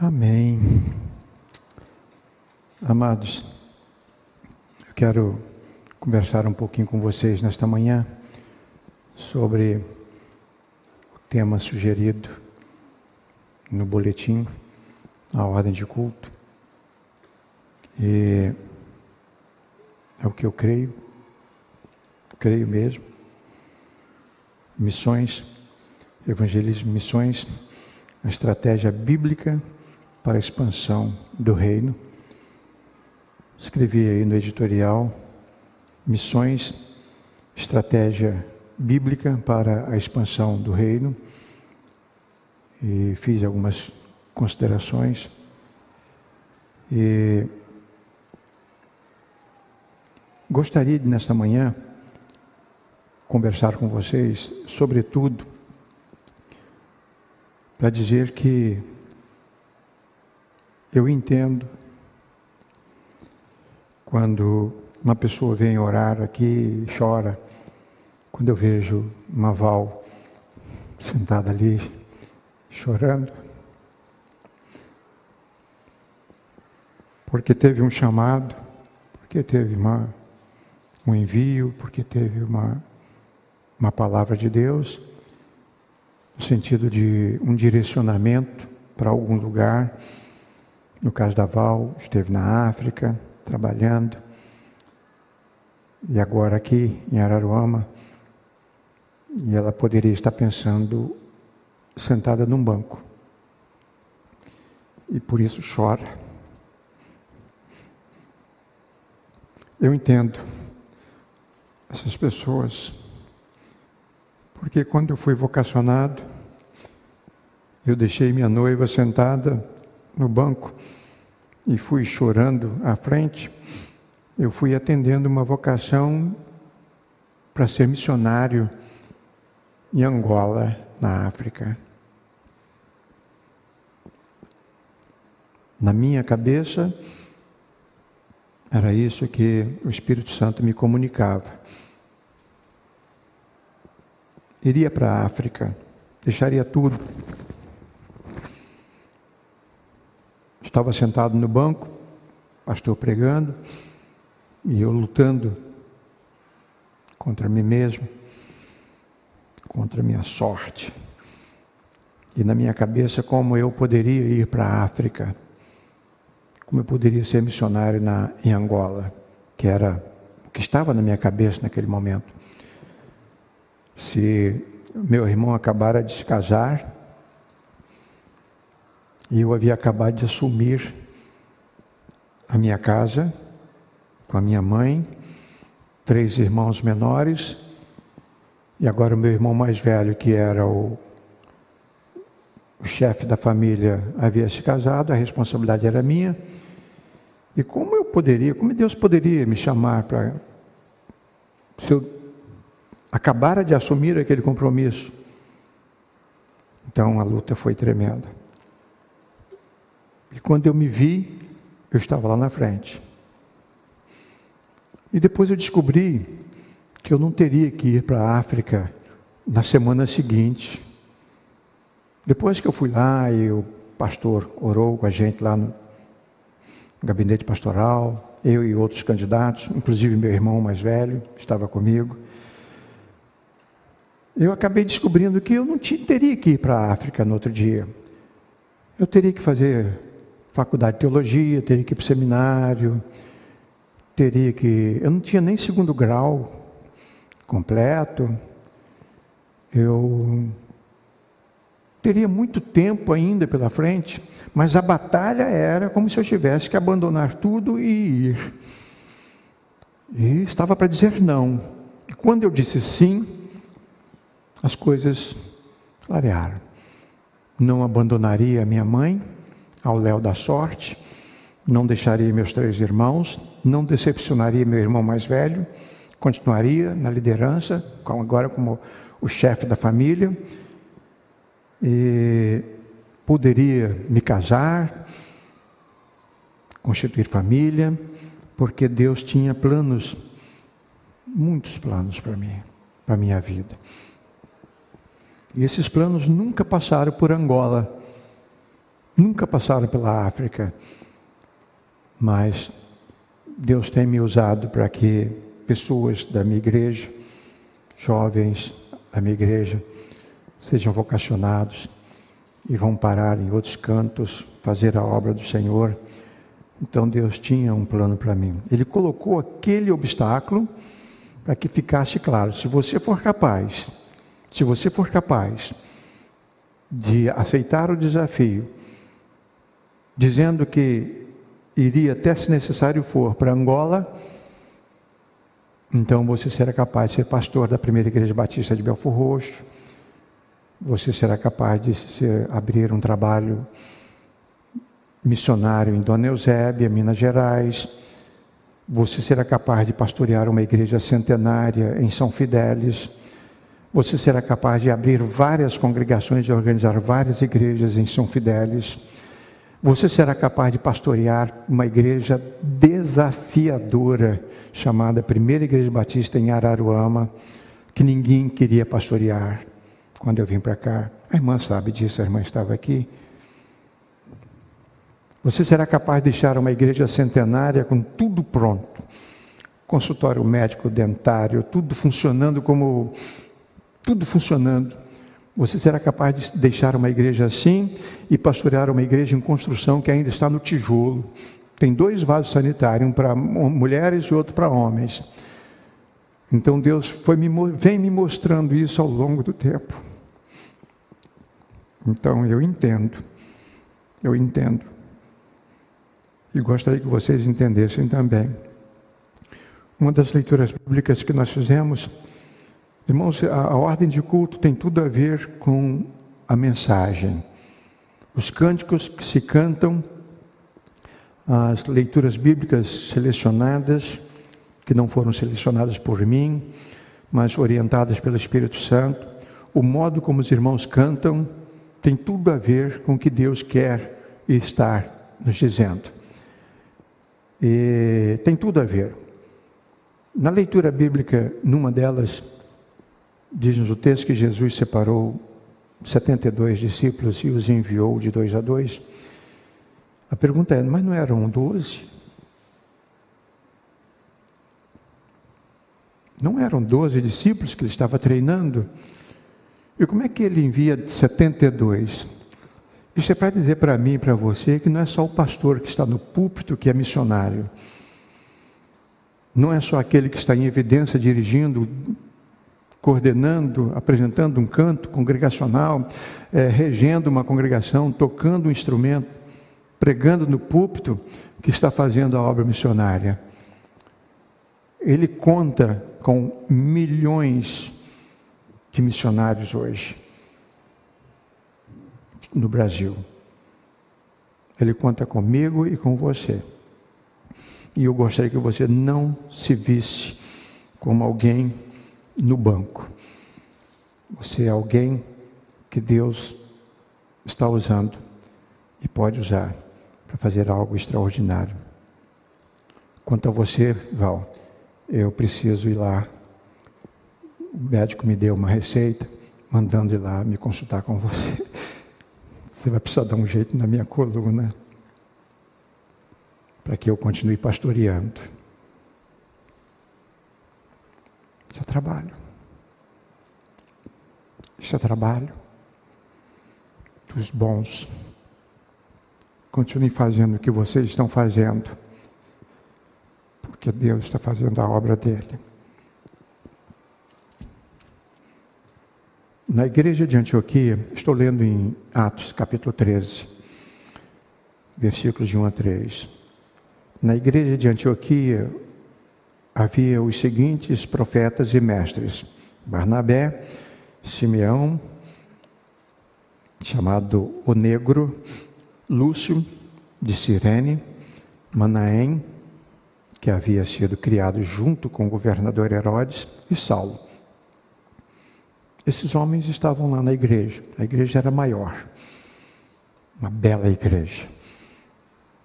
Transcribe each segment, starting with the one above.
Amém. Amados, eu quero conversar um pouquinho com vocês nesta manhã sobre o tema sugerido no boletim, a ordem de culto. E é o que eu creio, creio mesmo. Missões, evangelismo, missões, a estratégia bíblica para a expansão do reino. Escrevi aí no editorial Missões, estratégia bíblica para a expansão do reino e fiz algumas considerações. E gostaria de, nesta manhã, conversar com vocês, sobretudo, para dizer que eu entendo quando uma pessoa vem orar aqui e chora, quando eu vejo uma Val sentada ali chorando, porque teve um chamado, porque teve uma, um envio, porque teve uma, uma palavra de Deus, no sentido de um direcionamento para algum lugar. No caso da Val, esteve na África, trabalhando. E agora aqui em Araruama, e ela poderia estar pensando sentada num banco. E por isso chora. Eu entendo essas pessoas, porque quando eu fui vocacionado, eu deixei minha noiva sentada no banco e fui chorando à frente. Eu fui atendendo uma vocação para ser missionário em Angola, na África. Na minha cabeça, era isso que o Espírito Santo me comunicava. Iria para a África, deixaria tudo. Estava sentado no banco, pastor pregando, e eu lutando contra mim mesmo, contra minha sorte. E na minha cabeça, como eu poderia ir para a África como eu poderia ser missionário na, em Angola, que era o que estava na minha cabeça naquele momento. Se meu irmão acabara de se casar e eu havia acabado de assumir a minha casa com a minha mãe, três irmãos menores, e agora o meu irmão mais velho, que era o, o chefe da família, havia se casado, a responsabilidade era minha. E como eu poderia, como Deus poderia me chamar para. Se eu acabara de assumir aquele compromisso. Então a luta foi tremenda. E quando eu me vi, eu estava lá na frente. E depois eu descobri que eu não teria que ir para a África na semana seguinte. Depois que eu fui lá e o pastor orou com a gente lá no, gabinete pastoral, eu e outros candidatos, inclusive meu irmão mais velho estava comigo. Eu acabei descobrindo que eu não teria que ir para a África no outro dia. Eu teria que fazer faculdade de teologia, teria que ir para o seminário, teria que. Eu não tinha nem segundo grau completo. Eu teria muito tempo ainda pela frente, mas a batalha era como se eu tivesse que abandonar tudo e ir. E estava para dizer não. E quando eu disse sim, as coisas clarearam. Não abandonaria minha mãe ao léu da sorte, não deixaria meus três irmãos, não decepcionaria meu irmão mais velho, continuaria na liderança, agora como o chefe da família e poderia me casar, constituir família, porque Deus tinha planos, muitos planos para mim, para minha vida. E esses planos nunca passaram por Angola. Nunca passaram pela África, mas Deus tem me usado para que pessoas da minha igreja, jovens da minha igreja, sejam vocacionados e vão parar em outros cantos, fazer a obra do Senhor. Então Deus tinha um plano para mim. Ele colocou aquele obstáculo para que ficasse claro: se você for capaz, se você for capaz de aceitar o desafio, dizendo que iria até se necessário for para Angola, então você será capaz de ser pastor da primeira igreja batista de Belfor Roxo, você será capaz de ser, abrir um trabalho missionário em Dona Eusébia, Minas Gerais. Você será capaz de pastorear uma igreja centenária em São Fidélis. Você será capaz de abrir várias congregações e organizar várias igrejas em São Fidélis. Você será capaz de pastorear uma igreja desafiadora, chamada Primeira Igreja Batista em Araruama, que ninguém queria pastorear quando eu vim para cá. A irmã sabe disso, a irmã estava aqui. Você será capaz de deixar uma igreja centenária com tudo pronto consultório médico, dentário, tudo funcionando como. tudo funcionando. Você será capaz de deixar uma igreja assim e pastorear uma igreja em construção que ainda está no tijolo. Tem dois vasos sanitários, um para mulheres e outro para homens. Então Deus foi me, vem me mostrando isso ao longo do tempo. Então eu entendo, eu entendo. E gostaria que vocês entendessem também. Uma das leituras bíblicas que nós fizemos, irmãos, a, a ordem de culto tem tudo a ver com a mensagem. Os cânticos que se cantam, as leituras bíblicas selecionadas, que não foram selecionadas por mim, mas orientadas pelo Espírito Santo, o modo como os irmãos cantam, tem tudo a ver com o que Deus quer estar nos dizendo. E tem tudo a ver. Na leitura bíblica, numa delas, diz-nos o texto que Jesus separou 72 discípulos e os enviou de dois a dois. A pergunta é: mas não eram doze? Não eram doze discípulos que ele estava treinando? E como é que ele envia 72? Isso é para dizer para mim e para você que não é só o pastor que está no púlpito que é missionário. Não é só aquele que está em evidência dirigindo, coordenando, apresentando um canto congregacional, é, regendo uma congregação, tocando um instrumento, pregando no púlpito, que está fazendo a obra missionária. Ele conta com milhões de missionários hoje no Brasil. Ele conta comigo e com você. E eu gostaria que você não se visse como alguém no banco. Você é alguém que Deus está usando e pode usar para fazer algo extraordinário. Quanto a você, Val, eu preciso ir lá o médico me deu uma receita, mandando ir lá me consultar com você. Você vai precisar dar um jeito na minha coluna para que eu continue pastoreando. Isso é trabalho. Isso é trabalho dos bons. Continue fazendo o que vocês estão fazendo, porque Deus está fazendo a obra dele. Na igreja de Antioquia, estou lendo em Atos capítulo 13, versículos de 1 a 3. Na igreja de Antioquia havia os seguintes profetas e mestres: Barnabé, Simeão, chamado o Negro, Lúcio de Cirene, Manaém, que havia sido criado junto com o governador Herodes, e Saulo. Esses homens estavam lá na igreja. A igreja era maior. Uma bela igreja.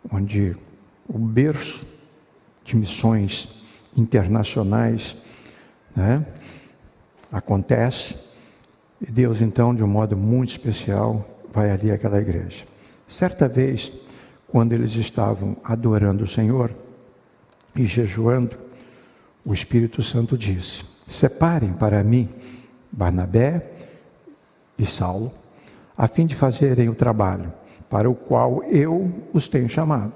Onde o berço de missões internacionais né, acontece. E Deus, então, de um modo muito especial, vai ali àquela igreja. Certa vez, quando eles estavam adorando o Senhor e jejuando, o Espírito Santo disse: Separem para mim Barnabé e Saulo, a fim de fazerem o trabalho para o qual eu os tenho chamado.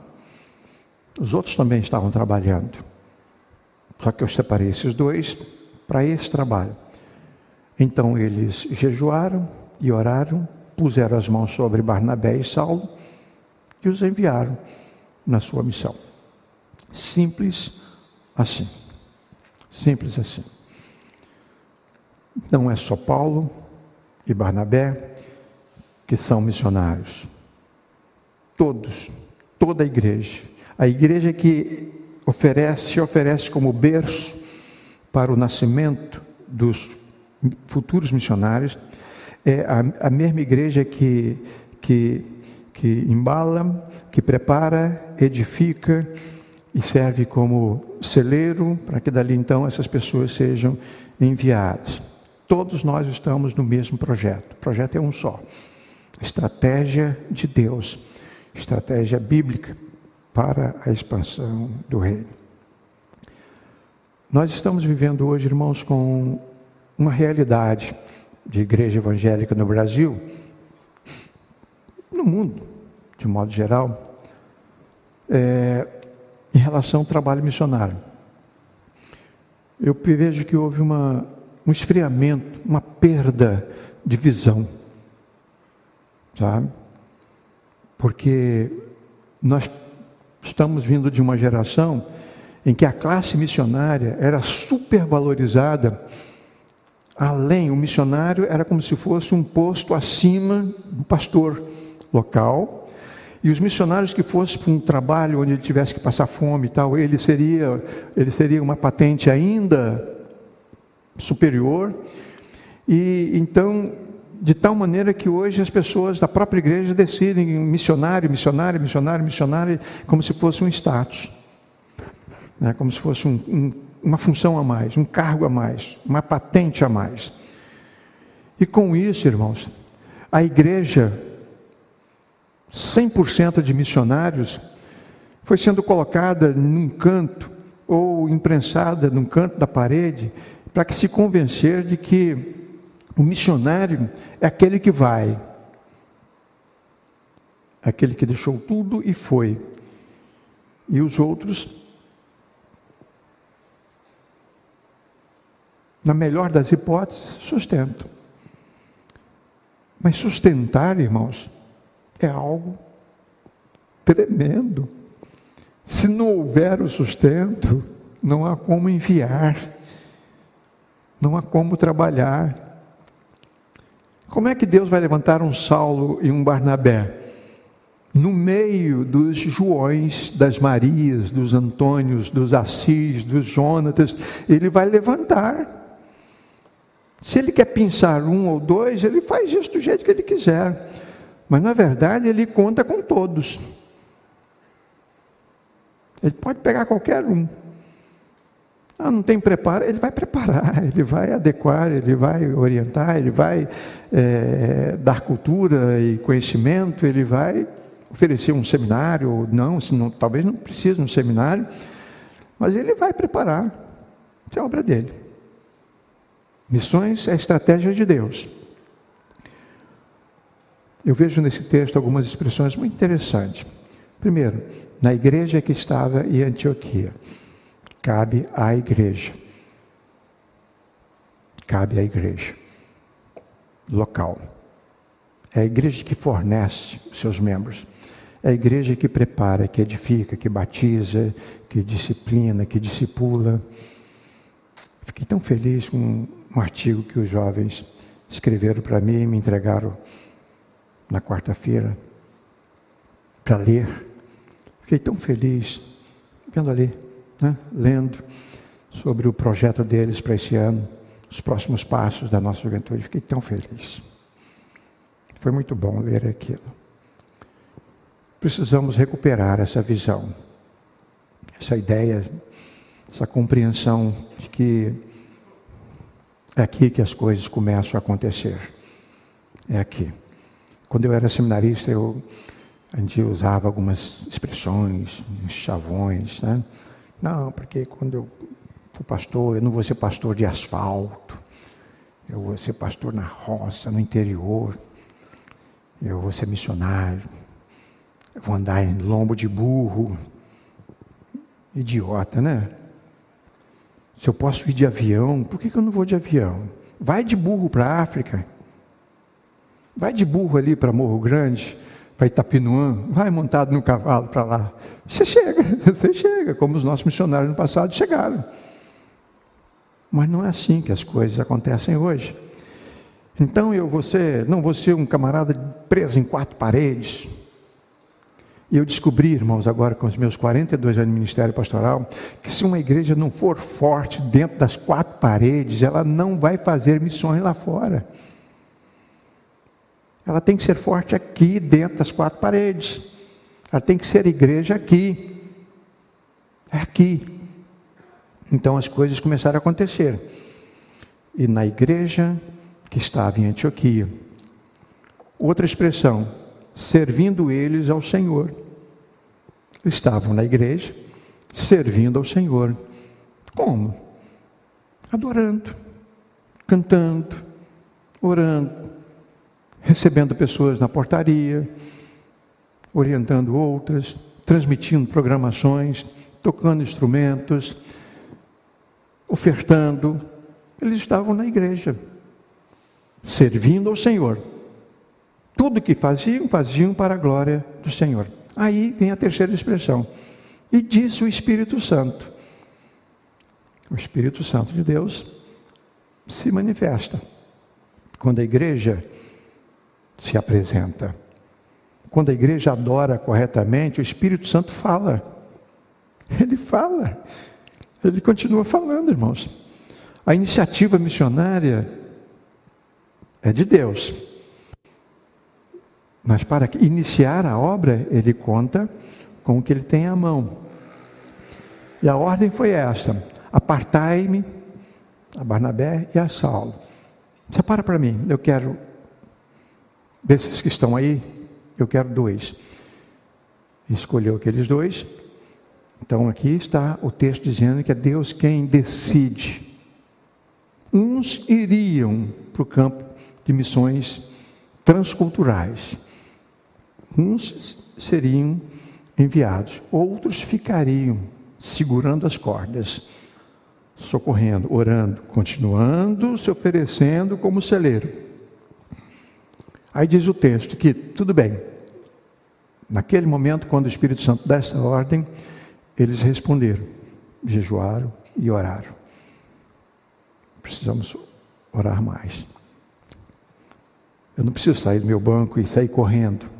Os outros também estavam trabalhando, só que eu separei esses dois para esse trabalho. Então eles jejuaram e oraram, puseram as mãos sobre Barnabé e Saulo e os enviaram na sua missão. Simples assim. Simples assim. Não é só Paulo e Barnabé que são missionários. Todos, toda a igreja. A igreja que oferece, oferece como berço para o nascimento dos futuros missionários, é a, a mesma igreja que, que, que embala, que prepara, edifica e serve como celeiro para que dali então essas pessoas sejam enviadas. Todos nós estamos no mesmo projeto. O projeto é um só. Estratégia de Deus, estratégia bíblica para a expansão do reino. Nós estamos vivendo hoje, irmãos, com uma realidade de igreja evangélica no Brasil, no mundo, de modo geral, é, em relação ao trabalho missionário. Eu vejo que houve uma, um esfriamento, uma perda de visão, sabe? Porque nós estamos vindo de uma geração em que a classe missionária era supervalorizada, além, o missionário era como se fosse um posto acima do pastor local, e os missionários que fossem para um trabalho onde ele tivesse que passar fome e tal, ele seria, ele seria uma patente ainda superior. E então, de tal maneira que hoje as pessoas da própria igreja decidem missionário, missionário, missionário, missionário, como se fosse um status, né? como se fosse um, um, uma função a mais, um cargo a mais, uma patente a mais. E com isso, irmãos, a igreja 100% de missionários foi sendo colocada num canto ou imprensada num canto da parede para que se convencer de que o missionário é aquele que vai, aquele que deixou tudo e foi, e os outros, na melhor das hipóteses, sustentam. Mas sustentar, irmãos, é algo tremendo. Se não houver o sustento, não há como enviar, não há como trabalhar. Como é que Deus vai levantar um Saulo e um Barnabé? No meio dos Joões, das Marias, dos Antônios, dos Assis, dos Jonatas, ele vai levantar. Se ele quer pensar um ou dois, ele faz isso do jeito que ele quiser. Mas na verdade ele conta com todos. Ele pode pegar qualquer um. Ah, não tem preparo, ele vai preparar, ele vai adequar, ele vai orientar, ele vai é, dar cultura e conhecimento, ele vai oferecer um seminário, ou não, não, talvez não precise um seminário, mas ele vai preparar. Isso é obra dele. Missões é a estratégia de Deus. Eu vejo nesse texto algumas expressões muito interessantes. Primeiro, na igreja que estava em Antioquia, cabe à igreja. Cabe à igreja local. É a igreja que fornece seus membros. É a igreja que prepara, que edifica, que batiza, que disciplina, que discipula. Fiquei tão feliz com um artigo que os jovens escreveram para mim e me entregaram na quarta-feira para ler. Fiquei tão feliz vendo ali, né, lendo sobre o projeto deles para esse ano, os próximos passos da nossa juventude. Fiquei tão feliz. Foi muito bom ler aquilo. Precisamos recuperar essa visão, essa ideia, essa compreensão de que é aqui que as coisas começam a acontecer. É aqui. Quando eu era seminarista, eu, a gente usava algumas expressões, chavões, né? Não, porque quando eu for pastor, eu não vou ser pastor de asfalto, eu vou ser pastor na roça, no interior, eu vou ser missionário, eu vou andar em lombo de burro. Idiota, né? Se eu posso ir de avião, por que, que eu não vou de avião? Vai de burro para a África. Vai de burro ali para Morro Grande para Itapinuã, vai montado no cavalo para lá. Você chega, você chega, como os nossos missionários no passado chegaram. Mas não é assim que as coisas acontecem hoje. Então eu vou ser, não vou ser um camarada preso em quatro paredes. E eu descobri, irmãos, agora com os meus 42 anos de ministério pastoral, que se uma igreja não for forte dentro das quatro paredes, ela não vai fazer missões lá fora. Ela tem que ser forte aqui, dentro das quatro paredes. Ela tem que ser igreja aqui. É aqui. Então as coisas começaram a acontecer. E na igreja que estava em Antioquia, outra expressão, servindo eles ao Senhor. Estavam na igreja, servindo ao Senhor. Como? Adorando, cantando, orando, recebendo pessoas na portaria, orientando outras, transmitindo programações, tocando instrumentos, ofertando. Eles estavam na igreja, servindo ao Senhor. Tudo que faziam, faziam para a glória do Senhor. Aí vem a terceira expressão. E disse o Espírito Santo. O Espírito Santo de Deus se manifesta. Quando a igreja se apresenta. Quando a igreja adora corretamente, o Espírito Santo fala. Ele fala. Ele continua falando, irmãos. A iniciativa missionária é de Deus. Mas para iniciar a obra, ele conta com o que ele tem à mão. E a ordem foi esta: apartai-me a Barnabé e a Saulo. Separa para mim, eu quero Desses que estão aí, eu quero dois. Escolheu aqueles dois. Então aqui está o texto dizendo que é Deus quem decide. Uns iriam para o campo de missões transculturais. Uns seriam enviados, outros ficariam segurando as cordas, socorrendo, orando, continuando se oferecendo como celeiro. Aí diz o texto que, tudo bem, naquele momento, quando o Espírito Santo dá essa ordem, eles responderam, jejuaram e oraram. Precisamos orar mais. Eu não preciso sair do meu banco e sair correndo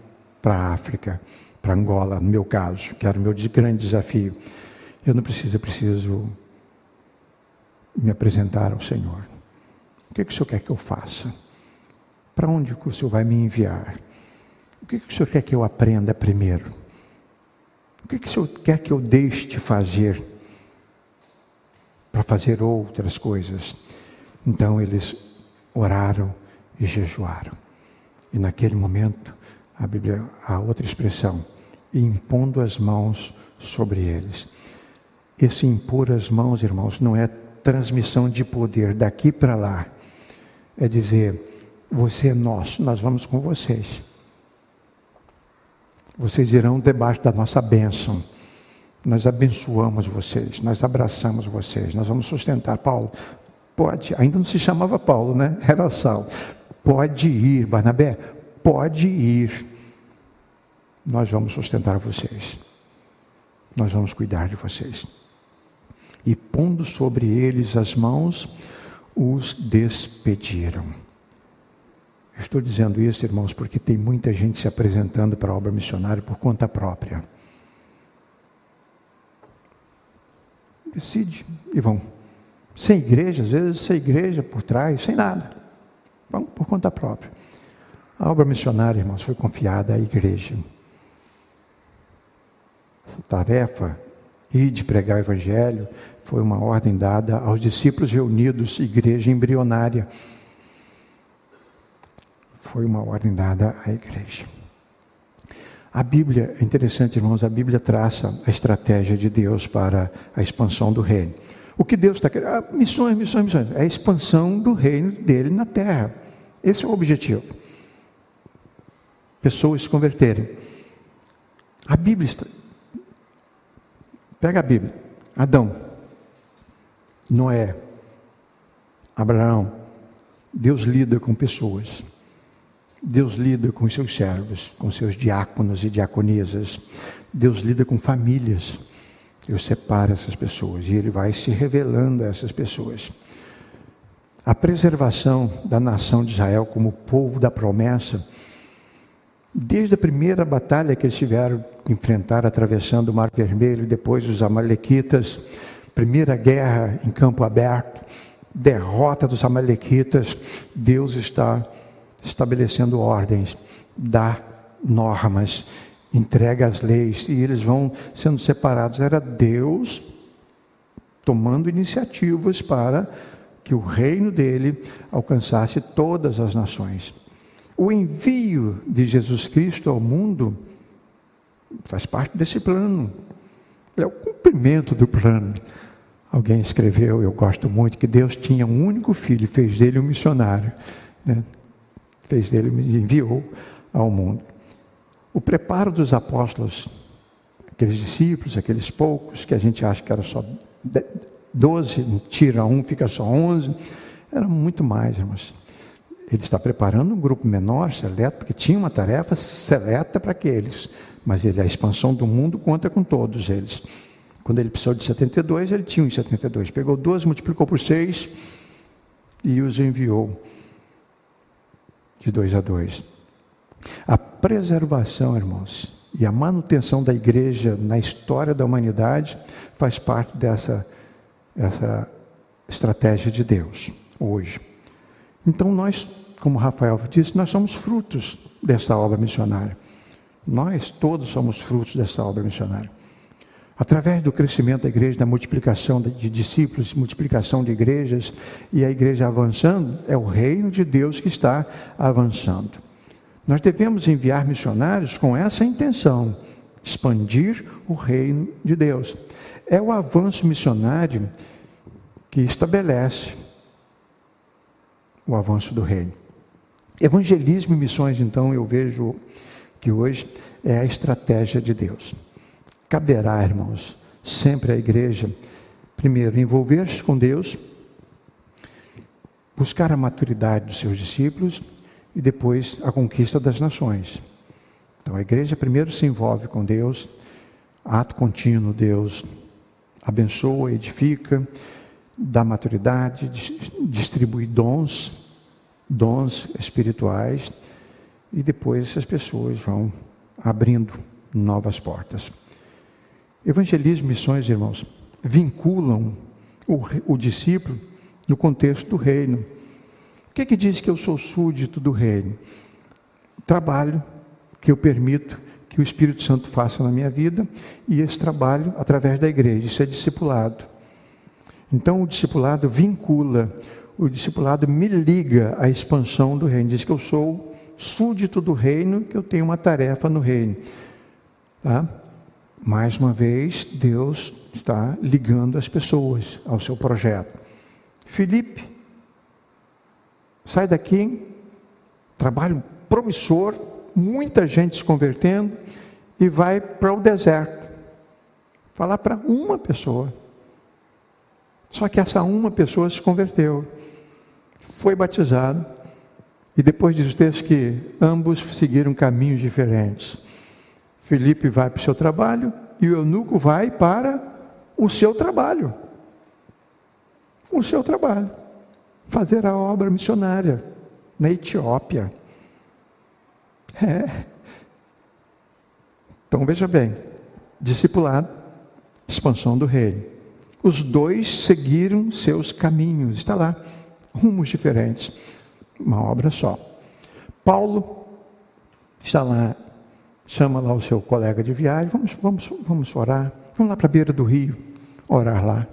para a África, para Angola, no meu caso, que era o meu grande desafio. Eu não preciso, eu preciso me apresentar ao Senhor. O que, que o Senhor quer que eu faça? Para onde o Senhor vai me enviar? O que, o Senhor quer que eu aprenda primeiro? O que, o Senhor quer que eu deixe de fazer para fazer outras coisas? Então eles oraram e jejuaram. E naquele momento, a Bíblia, a outra expressão, impondo as mãos sobre eles. Esse impor as mãos, irmãos, não é transmissão de poder daqui para lá. É dizer, você é nosso, nós vamos com vocês. Vocês irão debaixo da nossa bênção. Nós abençoamos vocês, nós abraçamos vocês, nós vamos sustentar. Paulo, pode, ainda não se chamava Paulo, né? Era Saulo. Pode ir, Barnabé, pode ir. Nós vamos sustentar vocês. Nós vamos cuidar de vocês. E pondo sobre eles as mãos, os despediram. Estou dizendo isso, irmãos, porque tem muita gente se apresentando para a obra missionária por conta própria. Decide e vão. Sem igreja, às vezes sem igreja por trás, sem nada. Vão por conta própria. A obra missionária, irmãos, foi confiada à igreja. Essa tarefa, ir de pregar o evangelho, foi uma ordem dada aos discípulos reunidos, igreja embrionária foi uma ordem dada à igreja. A Bíblia, é interessante, irmãos, a Bíblia traça a estratégia de Deus para a expansão do reino. O que Deus está querendo? Ah, missões, missões, missões. É a expansão do reino dele na terra. Esse é o objetivo. Pessoas se converterem. A Bíblia está... Pega a Bíblia. Adão, Noé, Abraão. Deus lida com pessoas. Deus lida com seus servos, com seus diáconos e diaconisas. Deus lida com famílias. Deus separa essas pessoas e Ele vai se revelando a essas pessoas. A preservação da nação de Israel como povo da promessa, desde a primeira batalha que eles tiveram que enfrentar atravessando o Mar Vermelho, depois os Amalequitas, primeira guerra em campo aberto, derrota dos Amalequitas, Deus está estabelecendo ordens, dá normas, entrega as leis e eles vão sendo separados. Era Deus tomando iniciativas para que o reino dele alcançasse todas as nações. O envio de Jesus Cristo ao mundo faz parte desse plano. É o cumprimento do plano. Alguém escreveu, eu gosto muito, que Deus tinha um único filho fez dele um missionário. Né? fez dele, enviou ao mundo. O preparo dos apóstolos, aqueles discípulos, aqueles poucos, que a gente acha que era só doze, tira um, fica só onze, era muito mais, irmãos. Ele está preparando um grupo menor, seleto, porque tinha uma tarefa seleta para aqueles, mas ele, a expansão do mundo conta com todos eles. Quando ele precisou de 72, ele tinha uns 72. Pegou 12, multiplicou por 6 e os enviou de dois a dois. A preservação, irmãos, e a manutenção da igreja na história da humanidade faz parte dessa essa estratégia de Deus hoje. Então nós, como Rafael disse, nós somos frutos dessa obra missionária. Nós todos somos frutos dessa obra missionária. Através do crescimento da igreja, da multiplicação de discípulos, multiplicação de igrejas e a igreja avançando, é o reino de Deus que está avançando. Nós devemos enviar missionários com essa intenção, expandir o reino de Deus. É o avanço missionário que estabelece o avanço do reino. Evangelismo e missões, então, eu vejo que hoje é a estratégia de Deus. Caberá, irmãos, sempre à igreja, primeiro, envolver-se com Deus, buscar a maturidade dos seus discípulos e depois a conquista das nações. Então a igreja primeiro se envolve com Deus, ato contínuo, Deus abençoa, edifica, dá maturidade, distribui dons, dons espirituais, e depois essas pessoas vão abrindo novas portas. Evangelismo e missões, irmãos, vinculam o, o discípulo no contexto do reino. O que, é que diz que eu sou súdito do reino? Trabalho que eu permito que o Espírito Santo faça na minha vida e esse trabalho através da igreja. Isso é discipulado. Então o discipulado vincula, o discipulado me liga à expansão do reino. Diz que eu sou súdito do reino, que eu tenho uma tarefa no reino. Tá? Mais uma vez, Deus está ligando as pessoas ao seu projeto. Felipe, sai daqui, trabalho promissor, muita gente se convertendo, e vai para o deserto. Falar para uma pessoa. Só que essa uma pessoa se converteu, foi batizado, e depois diz o texto que ambos seguiram caminhos diferentes. Felipe vai para o seu trabalho e o eunuco vai para o seu trabalho. O seu trabalho. Fazer a obra missionária na Etiópia. É. Então veja bem: discipulado, expansão do reino. Os dois seguiram seus caminhos, está lá, rumos diferentes, uma obra só. Paulo está lá chama lá o seu colega de viagem, vamos, vamos, vamos orar, vamos lá para a beira do rio, orar lá.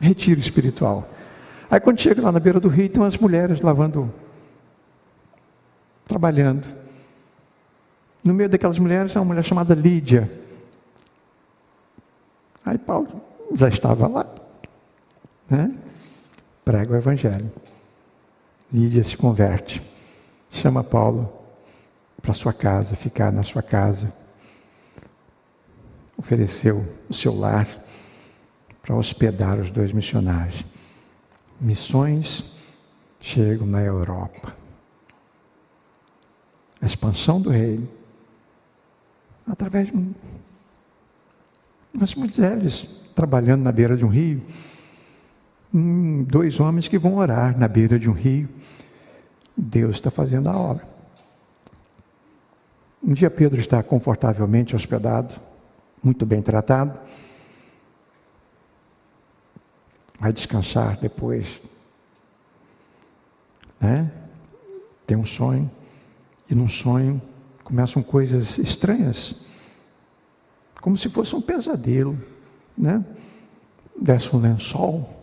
Retiro espiritual. Aí quando chega lá na beira do rio, tem umas mulheres lavando, trabalhando No meio daquelas mulheres, uma mulher chamada Lídia. Aí Paulo já estava lá, né? Prega o Evangelho. Lídia se converte, chama Paulo para sua casa, ficar na sua casa. Ofereceu o seu lar para hospedar os dois missionários. Missões chegam na Europa. A expansão do reino através de umas mulheres trabalhando na beira de um rio. Hum, dois homens que vão orar na beira de um rio. Deus está fazendo a obra. Um dia Pedro está confortavelmente hospedado, muito bem tratado. Vai descansar depois. Né? Tem um sonho. E num sonho começam coisas estranhas, como se fosse um pesadelo, né? Desce um lençol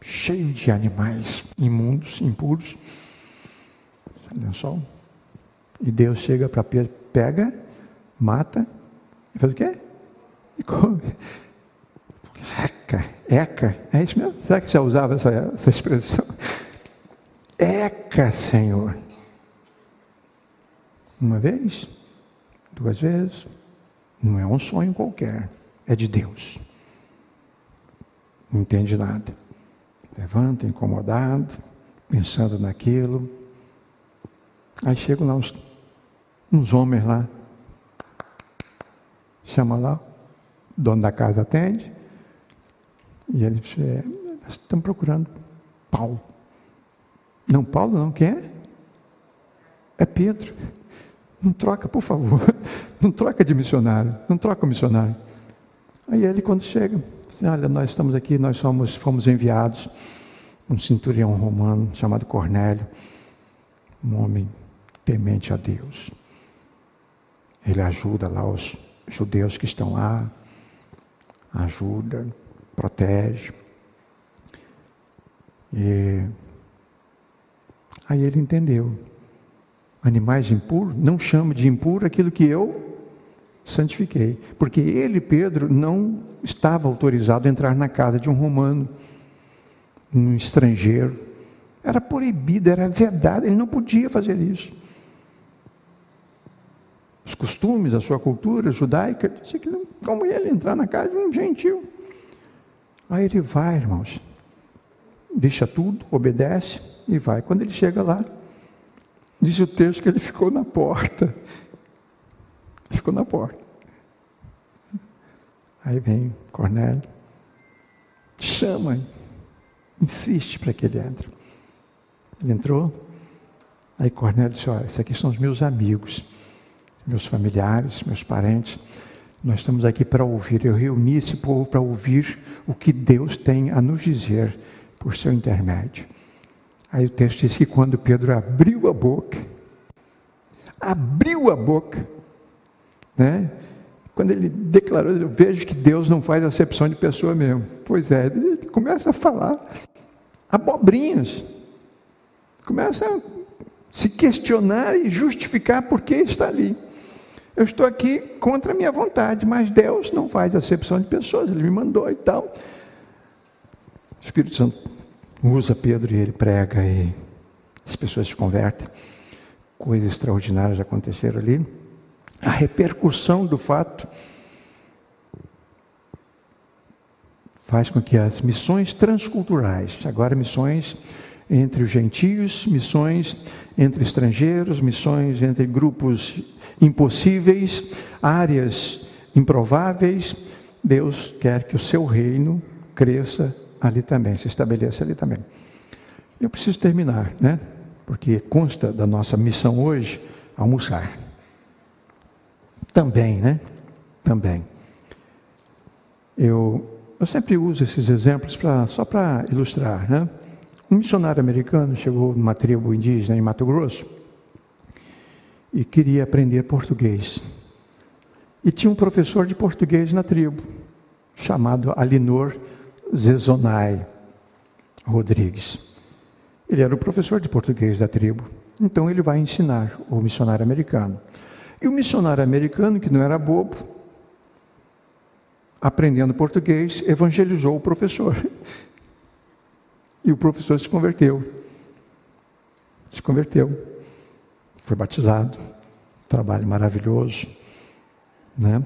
cheio de animais imundos, impuros, lençol, e Deus chega para Pedro, pega, mata, e faz o quê? E come. Eca, eca, é isso mesmo? Será que já usava essa, essa expressão? Eca, Senhor. Uma vez, duas vezes, não é um sonho qualquer, é de Deus. Não entende nada. Levanta, incomodado, pensando naquilo. Aí chegam lá uns, uns homens lá. Chama lá, o dono da casa atende. E ele diz, é, nós estamos procurando Paulo. Não, Paulo não, quem é? É Pedro. Não troca, por favor. Não troca de missionário. Não troca o missionário. Aí ele, quando chega, olha, nós estamos aqui, nós somos, fomos enviados, um centurião romano chamado Cornélio, um homem temente a Deus. Ele ajuda lá os judeus que estão lá, ajuda, protege. E aí ele entendeu animais impuros, não chama de impuro aquilo que eu santifiquei. Porque ele, Pedro, não estava autorizado a entrar na casa de um romano, um estrangeiro. Era proibido, era vedado, ele não podia fazer isso. Os costumes, a sua cultura judaica, como ele entrar na casa de um gentil. Aí ele vai, irmãos, deixa tudo, obedece e vai. Quando ele chega lá, Diz o texto que ele ficou na porta. Ficou na porta. Aí vem Cornélio, chama, insiste para que ele entre. Ele entrou, aí Cornélio disse, olha, esses aqui são os meus amigos, meus familiares, meus parentes, nós estamos aqui para ouvir, eu reuni esse povo para ouvir o que Deus tem a nos dizer por seu intermédio. Aí o texto diz que quando Pedro abriu a boca, abriu a boca, né? Quando ele declarou, eu vejo que Deus não faz acepção de pessoa mesmo. Pois é, ele começa a falar abobrinhas, começa a se questionar e justificar por que está ali. Eu estou aqui contra a minha vontade, mas Deus não faz acepção de pessoas, Ele me mandou e tal. O Espírito Santo usa Pedro e ele prega e as pessoas se convertem. Coisas extraordinárias aconteceram ali. A repercussão do fato faz com que as missões transculturais, agora missões entre os gentios, missões entre estrangeiros, missões entre grupos impossíveis, áreas improváveis, Deus quer que o seu reino cresça ali também, se estabeleça ali também. Eu preciso terminar, né? Porque consta da nossa missão hoje almoçar. Também, né? Também. Eu, eu sempre uso esses exemplos pra, só para ilustrar, né? Um missionário americano chegou numa tribo indígena em Mato Grosso e queria aprender português. E tinha um professor de português na tribo, chamado Alinor Zezonai Rodrigues. Ele era o professor de português da tribo. Então ele vai ensinar o missionário americano. E o missionário americano, que não era bobo, aprendendo português, evangelizou o professor. E o professor se converteu. Se converteu. Foi batizado. Trabalho maravilhoso. Né?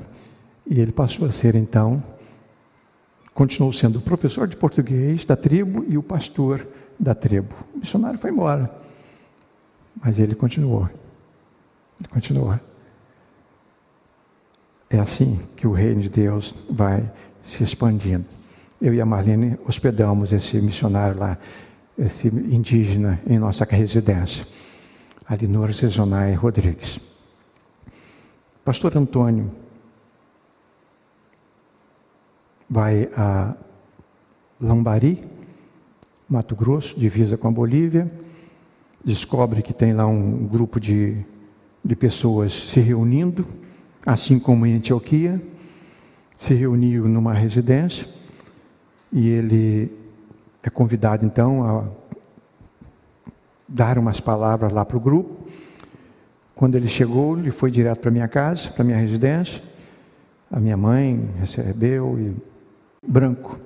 E ele passou a ser, então, continuou sendo professor de português da tribo e o pastor da tribo. O missionário foi embora. Mas ele continuou. Ele continuou. É assim que o reino de Deus vai se expandindo. Eu e a Marlene hospedamos esse missionário lá, esse indígena, em nossa residência, ali no Rodrigues. Pastor Antônio vai a Lambari, Mato Grosso, divisa com a Bolívia, descobre que tem lá um grupo de, de pessoas se reunindo assim como em Antioquia, se reuniu numa residência e ele é convidado então a dar umas palavras lá para o grupo. Quando ele chegou, ele foi direto para minha casa, para minha residência. A minha mãe recebeu e branco.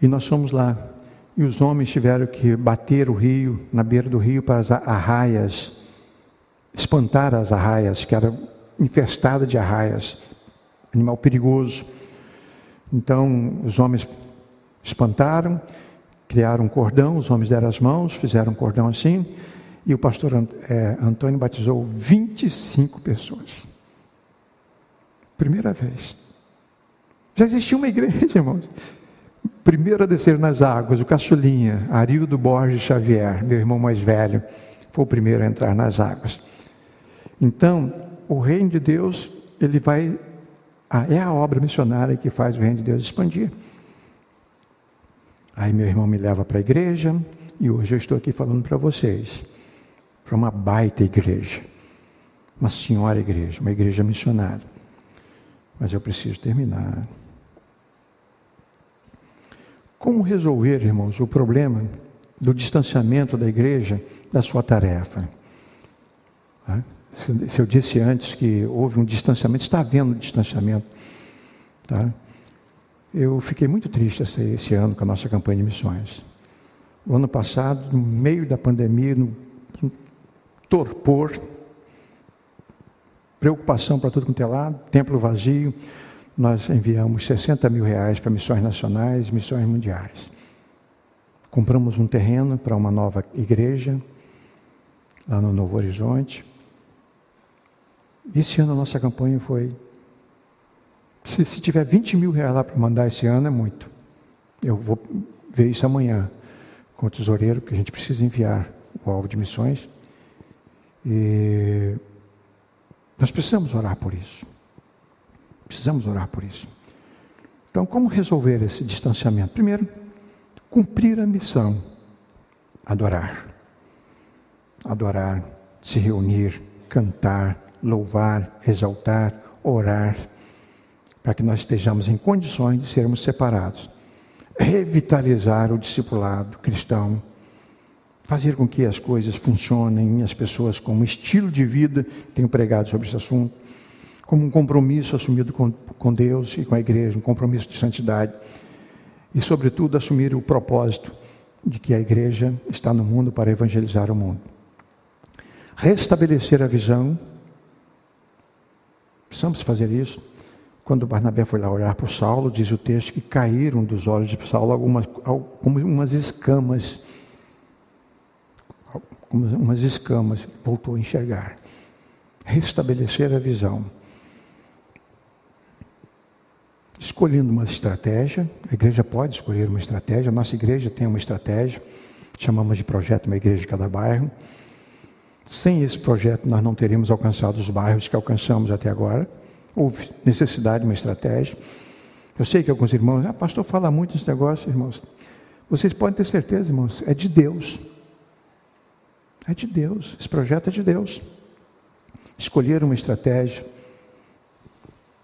E nós fomos lá. E os homens tiveram que bater o rio, na beira do rio, para as arraias, espantar as arraias, que eram infestada de arraias, animal perigoso. Então os homens espantaram, criaram um cordão, os homens deram as mãos, fizeram um cordão assim, e o pastor é, Antônio batizou 25 pessoas. Primeira vez. Já existia uma igreja, irmãos. Primeiro a descer nas águas, o caçulinha, Arildo Borges Xavier, meu irmão mais velho, foi o primeiro a entrar nas águas. Então, o reino de Deus, ele vai. Ah, é a obra missionária que faz o reino de Deus expandir. Aí meu irmão me leva para a igreja e hoje eu estou aqui falando para vocês, para uma baita igreja, uma senhora igreja, uma igreja missionária. Mas eu preciso terminar. Como resolver, irmãos, o problema do distanciamento da igreja da sua tarefa? Se eu disse antes que houve um distanciamento, está havendo um distanciamento. Tá? Eu fiquei muito triste esse, esse, ano com a nossa campanha de missões. O ano passado, no meio da pandemia, no, no torpor, preocupação para tudo quanto é lado, templo vazio, nós enviamos 60 mil reais para missões nacionais, missões mundiais. Compramos um terreno para uma nova igreja, lá no Novo Horizonte. Esse ano a nossa campanha foi. Se, se tiver 20 mil reais lá para mandar esse ano, é muito. Eu vou ver isso amanhã com o tesoureiro, que a gente precisa enviar o alvo de missões. E nós precisamos orar por isso. Precisamos orar por isso. Então, como resolver esse distanciamento? Primeiro, cumprir a missão, adorar. Adorar, se reunir, cantar, louvar, exaltar, orar, para que nós estejamos em condições de sermos separados. Revitalizar o discipulado cristão, fazer com que as coisas funcionem, as pessoas com um estilo de vida, tenho pregado sobre esse assunto, como um compromisso assumido com, com Deus e com a igreja, um compromisso de santidade. E, sobretudo, assumir o propósito de que a igreja está no mundo para evangelizar o mundo. Restabelecer a visão Precisamos fazer isso. Quando Barnabé foi lá orar por Saulo, diz o texto que caíram dos olhos de Saulo algumas, como umas escamas. Como umas escamas, voltou a enxergar. Restabelecer a visão. Escolhendo uma estratégia, a igreja pode escolher uma estratégia, a nossa igreja tem uma estratégia, chamamos de projeto Uma Igreja de Cada Bairro. Sem esse projeto, nós não teríamos alcançado os bairros que alcançamos até agora. Houve necessidade de uma estratégia. Eu sei que alguns irmãos, ah, pastor, fala muito desse negócio, irmãos. Vocês podem ter certeza, irmãos, é de Deus. É de Deus. Esse projeto é de Deus. Escolher uma estratégia.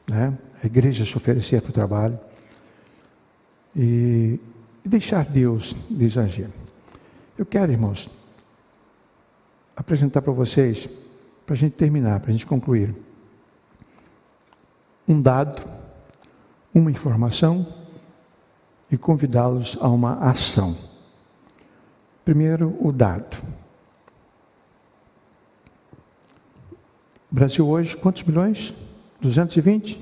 Né? A igreja se oferecer para o trabalho. E, e deixar Deus lhes agir. Eu quero, irmãos, apresentar para vocês para a gente terminar, para a gente concluir. Um dado, uma informação e convidá-los a uma ação. Primeiro, o dado. Brasil hoje, quantos milhões? 220?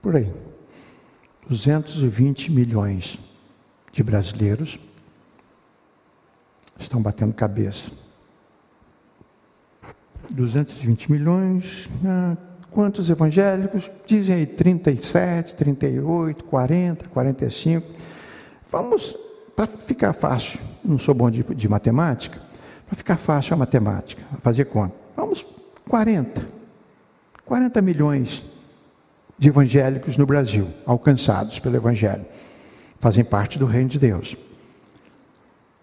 Por aí. 220 milhões de brasileiros estão batendo cabeça. 220 milhões, ah, quantos evangélicos? Dizem aí 37, 38, 40, 45. Vamos, para ficar fácil, não sou bom de, de matemática, para ficar fácil a matemática, fazer conta. Vamos 40. 40 milhões de evangélicos no Brasil, alcançados pelo Evangelho, fazem parte do reino de Deus.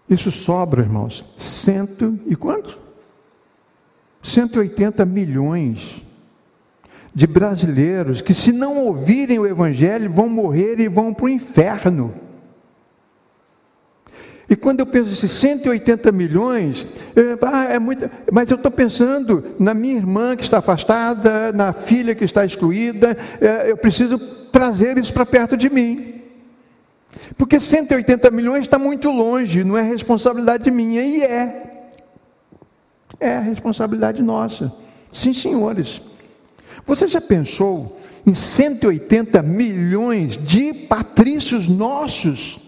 Isso sobra, irmãos, cento e quantos? 180 milhões de brasileiros que, se não ouvirem o Evangelho, vão morrer e vão para o inferno. E quando eu penso esses 180 milhões, eu, ah, é muito, mas eu estou pensando na minha irmã que está afastada, na filha que está excluída, é, eu preciso trazer isso para perto de mim. Porque 180 milhões está muito longe, não é responsabilidade minha, e é. É a responsabilidade nossa. Sim, senhores. Você já pensou em 180 milhões de patrícios nossos?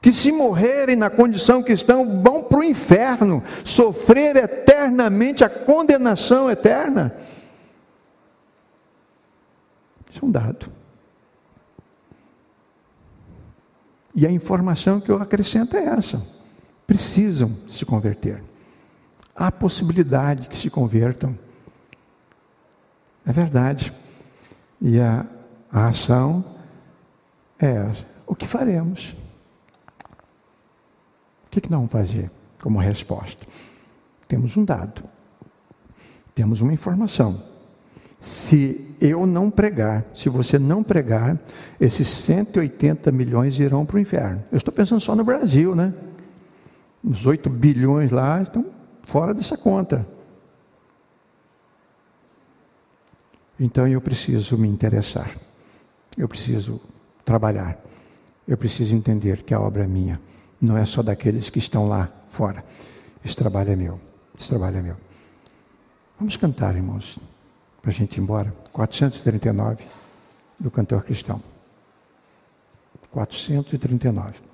que se morrerem na condição que estão, vão para o inferno, sofrer eternamente a condenação eterna. Isso é um dado. E a informação que eu acrescento é essa: precisam se converter. Há possibilidade que se convertam. É verdade. E a, a ação é essa. O que faremos? O que, que vamos fazer como resposta? Temos um dado, temos uma informação. Se eu não pregar, se você não pregar, esses 180 milhões irão para o inferno. Eu estou pensando só no Brasil, né? Os 8 bilhões lá estão fora dessa conta. Então eu preciso me interessar, eu preciso trabalhar, eu preciso entender que a obra é minha não é só daqueles que estão lá fora. Esse trabalho é meu. Esse trabalho é meu. Vamos cantar, irmãos, para a gente ir embora. 439 do cantor cristão. 439.